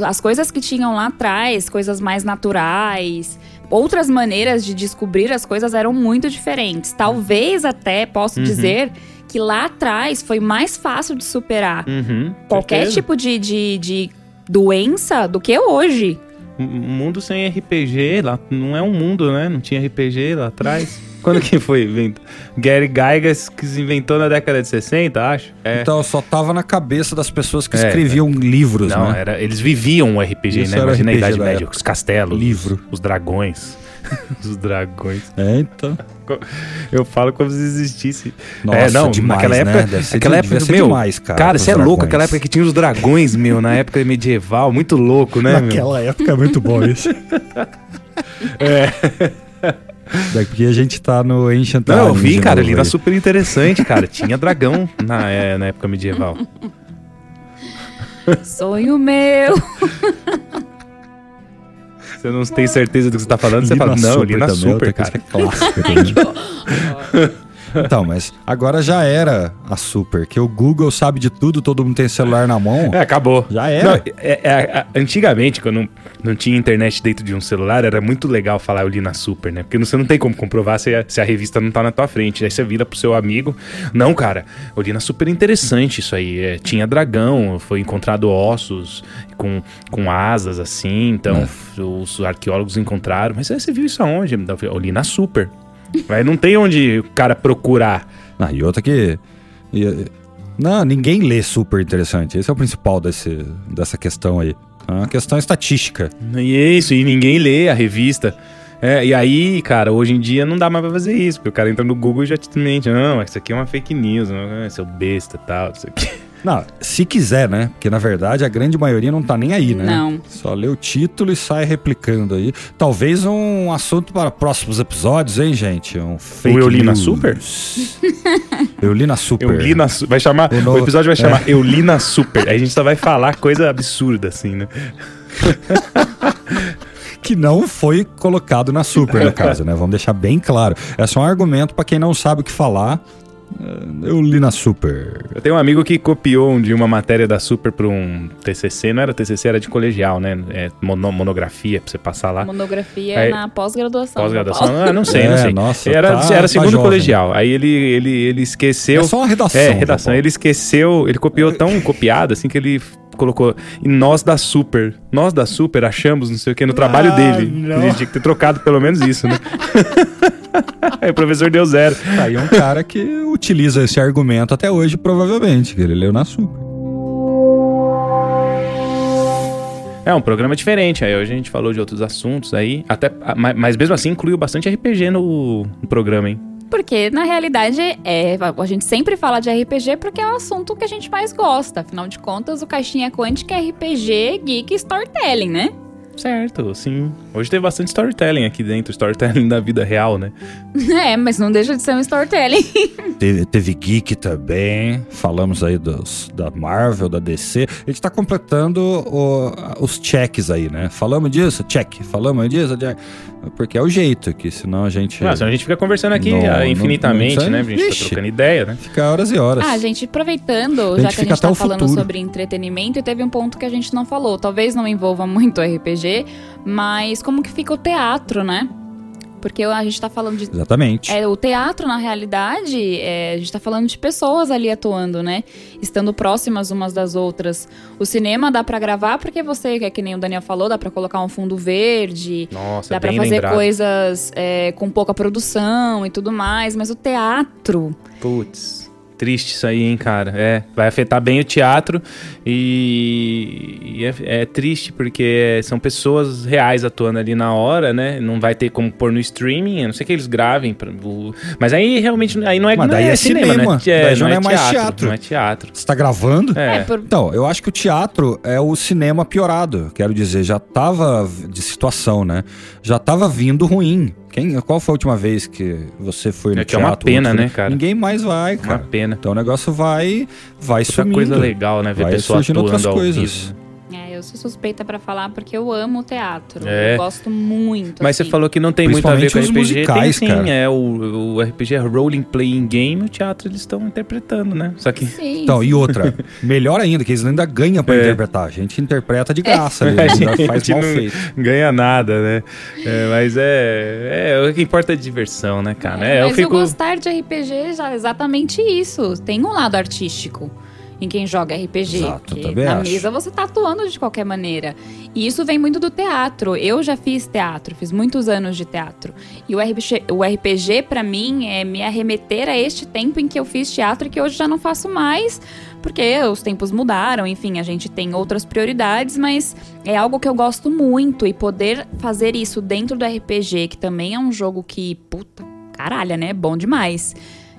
As coisas que tinham lá atrás, coisas mais naturais, outras maneiras de descobrir as coisas eram muito diferentes. Talvez até posso uhum. dizer que lá atrás foi mais fácil de superar uhum, qualquer certeza. tipo de, de, de doença do que hoje. Um mundo sem RPG, lá não é um mundo, né? Não tinha RPG lá atrás. Quando que foi inventado? Gary Gygax que se inventou na década de 60, acho. É. Então só tava na cabeça das pessoas que é, escreviam é. livros, Não, né? Era, eles viviam o RPG, Isso né? Imagina a Idade Média, os castelos, livro, os dragões. os dragões. É, então. Eu falo como se existisse. Nossa, é, não, demais, naquela época, né? Deve aquela época, meu, demais, cara. Cara, você é louco, aquela época que tinha os dragões, meu, na época medieval, muito louco, né, Naquela meu? época é muito bom isso. é. Porque a gente tá no Ancient Não, eu vi, cara, ali era super interessante, cara. Tinha dragão na, é, na época medieval. Sonho meu. Você não tem certeza do que você tá falando, você fala, não, Super Lina também, Super, outra cara. coisa que é clássica também. Então, mas agora já era a Super, que o Google sabe de tudo, todo mundo tem celular na mão. É, acabou. Já era. Não, é- é- antigamente, quando não, não tinha internet dentro de um celular, era muito legal falar eu li na Super, né? Porque você não tem como comprovar se a, se a revista não tá na tua frente. Aí você vira pro seu amigo. Não, cara, eu li na Super interessante isso aí. É, tinha dragão, foi encontrado ossos com, com asas assim. Então, É. os arqueólogos encontraram. Mas aí você viu isso aonde? Eu li na Super. Aí não tem onde o cara procurar. Ah, e outra que. e- não, ninguém lê super interessante. Esse é o principal desse, dessa questão aí. É uma questão estatística. E é isso, e ninguém lê a revista. É, e aí, cara, hoje em dia não dá mais pra fazer isso, porque o cara entra no Google e já te mente, não, isso aqui é uma fake news, não, é seu besta e tal, isso aqui. Não, se quiser, né? Porque na verdade a grande maioria não tá nem aí, né? Não. Só lê o título e sai replicando aí. Talvez um assunto para próximos episódios, hein, gente? Um fake O Eu Li na news. Super? Eu li na Super. Eu li na Su- vai chamar, O o, episódio vai chamar Eu Li na Super. Aí a gente só vai falar coisa absurda, assim, né? Que não foi colocado na Super, no caso, né? Vamos deixar bem claro. É só um argumento para quem não sabe o que falar. É, Eu li na Super. Eu tenho um amigo que copiou um de uma matéria da Super pra um TCC, não era TCC, era de colegial, né? É mono- monografia pra você passar lá. Monografia Aí- na pós-graduação. Pós-graduação? Ah, não sei, É, não sei. nossa, era, tá- era tá segundo jovem. colegial. Aí ele, ele, ele esqueceu. É só uma redação. É, redação. Japão. Ele esqueceu, ele copiou tão copiado assim que ele colocou e nós da Super. Nós da Super achamos, não sei o que, no trabalho Ah, dele. não. Ele tinha que ter trocado pelo menos isso, né? Aí o professor deu zero. Tá aí um cara que utiliza esse argumento até hoje, provavelmente, que ele leu na Super. É um programa diferente. Aí hoje a gente falou de outros assuntos aí. Até, ah, ma- mas mesmo assim incluiu bastante RPG no, no programa, hein? Porque, na realidade, é, a gente sempre fala de RPG porque é o assunto que a gente mais gosta. Afinal de contas, o Caixinha Quântica é RPG, geek storytelling, né? Certo, sim. Hoje teve bastante storytelling aqui dentro, storytelling da vida real, né? É, mas não deixa de ser um storytelling. Teve, teve Geek também. Falamos aí dos, da Marvel, da DC. A gente tá completando o- os checks aí, né? Falamos disso? Check. Falamos disso? Check. Porque é o jeito que senão a gente Ah, senão a gente fica conversando aqui Não, ah, não- infinitamente, não- né? A gente Ixi. tá trocando ideia, né? fica horas e horas. Ah, gente, aproveitando, A já que a gente tá falando futuro. sobre entretenimento, e teve um ponto que a gente não falou. Talvez não envolva muito RPG, mas como que fica o teatro, né? Porque a gente tá falando de Exatamente. É, o teatro, na realidade, é, a gente tá falando de pessoas ali atuando, né? Estando próximas umas das outras. O cinema dá pra gravar porque você, que é que nem o Daniel falou, dá pra colocar um fundo verde, Nossa, dá bem fazer lembrado. coisas é, com pouca produção e tudo mais. Mas o teatro, Putz, triste isso aí, hein, cara. É, vai afetar bem o teatro e, e é, é triste porque são pessoas reais atuando ali na hora, né? Não vai ter como pôr no streaming, a não ser que eles gravem. pra- o- Mas aí realmente aí não é, Mas não daí é cinema, cinema, né? daí já não é mais teatro. Não é teatro. Você tá gravando? É. é, por- Então, eu acho que o teatro é o cinema piorado. Quero dizer, já tava de situação, né? Já tava vindo ruim. Quem, qual foi a última vez que você foi no É que é teatro? uma pena, né, cara? Ninguém mais vai, Uma cara. pena. Então o negócio vai, vai Outra sumindo. coisa legal, né? Ver Vai pessoas surgindo outras coisas. vivo. Eu sou suspeita pra falar porque eu amo o teatro. É. Eu gosto muito. Mas você assim. falou que não tem muito a ver com Principalmente os RPG. musicais, tem sim, cara. é o, o RPG é Role Playing Game, o teatro eles estão interpretando, né? Só que Sim. Então, e outra, melhor ainda, que eles ainda ganham pra É. interpretar. A gente interpreta de graça ali, A ainda gente faz mal não feito. ganha nada, né? É, mas é, é. O que importa é diversão, né, cara? É, mas eu fico. o gostar de RPG já é exatamente isso. Tem um lado artístico em quem joga RPG. Exato, que também na acho. mesa você tá atuando de qualquer maneira. E isso vem muito do teatro. Eu já fiz teatro, fiz muitos anos de teatro. E o RPG, o RPG para mim é me arremeter a este tempo em que eu fiz teatro e que hoje já não faço mais, porque os tempos mudaram, enfim, a gente tem outras prioridades, mas é algo que eu gosto muito e poder fazer isso dentro do RPG, que também é um jogo que, puta, caralho, né? É bom demais.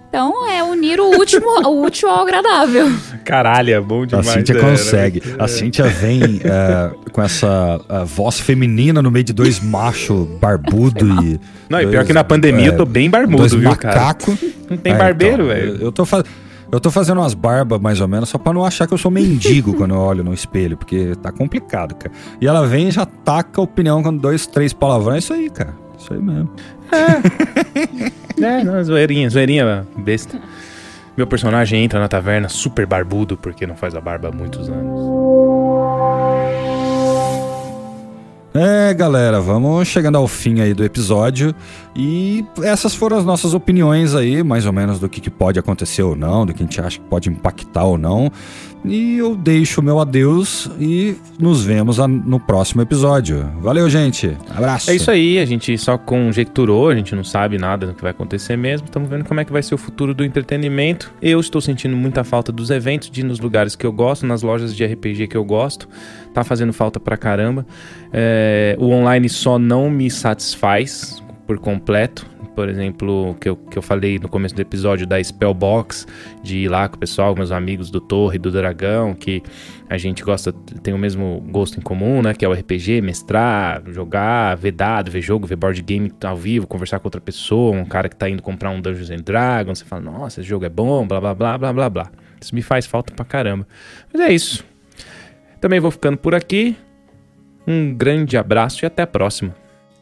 Então é unir o último, o útil ao agradável. Caralho, é bom A demais. Cíntia é, consegue. né? A Cíntia vem é, com essa é, voz feminina no meio de dois machos barbudo e. Não, e dois, pior que na pandemia é, eu tô bem barbudo, dois viu, cara? macaco. Não tem É, barbeiro, então, velho. Eu, eu tô fazendo. Eu tô fazendo umas barbas, mais ou menos, só pra não achar que eu sou mendigo quando eu olho no espelho, porque tá complicado, cara. E ela vem e já taca a opinião com dois, três palavrões. É isso aí, cara. Isso aí mesmo. É, não, zoeirinha, zoeirinha besta. Meu personagem entra na taverna super barbudo, porque não faz a barba há muitos anos. É, galera, vamos chegando ao fim aí do episódio e essas foram as nossas opiniões aí, mais ou menos do que, que pode acontecer ou não, do que a gente acha que pode impactar ou não. E eu deixo o meu adeus e nos vemos no próximo episódio. Valeu, gente. Abraço. É isso aí, a gente só conjecturou, a gente não sabe nada do que vai acontecer mesmo. Estamos vendo como é que vai ser o futuro do entretenimento. Eu estou sentindo muita falta dos eventos, de ir nos lugares que eu gosto, nas lojas de RPG que eu gosto. Tá fazendo falta pra caramba. É, o online só não me satisfaz por completo. Por exemplo, que eu, que eu falei no começo do episódio da Spellbox, de ir lá com o pessoal, meus amigos do Torre, do Dragão, que a gente gosta, tem o mesmo gosto em comum, né? Que é o RPG, mestrar, jogar, ver dado, ver jogo, ver board game ao vivo, conversar com outra pessoa, um cara que tá indo comprar um Dungeons and Dragons, você fala, nossa, esse jogo é bom, blá blá blá blá blá blá. Isso me faz falta pra caramba. Mas é isso. Também vou ficando por aqui. Um grande abraço e até a próxima.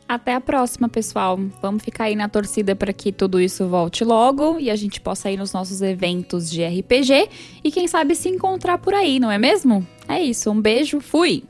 Até a próxima, pessoal. Vamos ficar aí na torcida para que tudo isso volte logo e a gente possa ir nos nossos eventos de RPG e quem sabe se encontrar por aí, não é mesmo? É isso, um beijo, fui!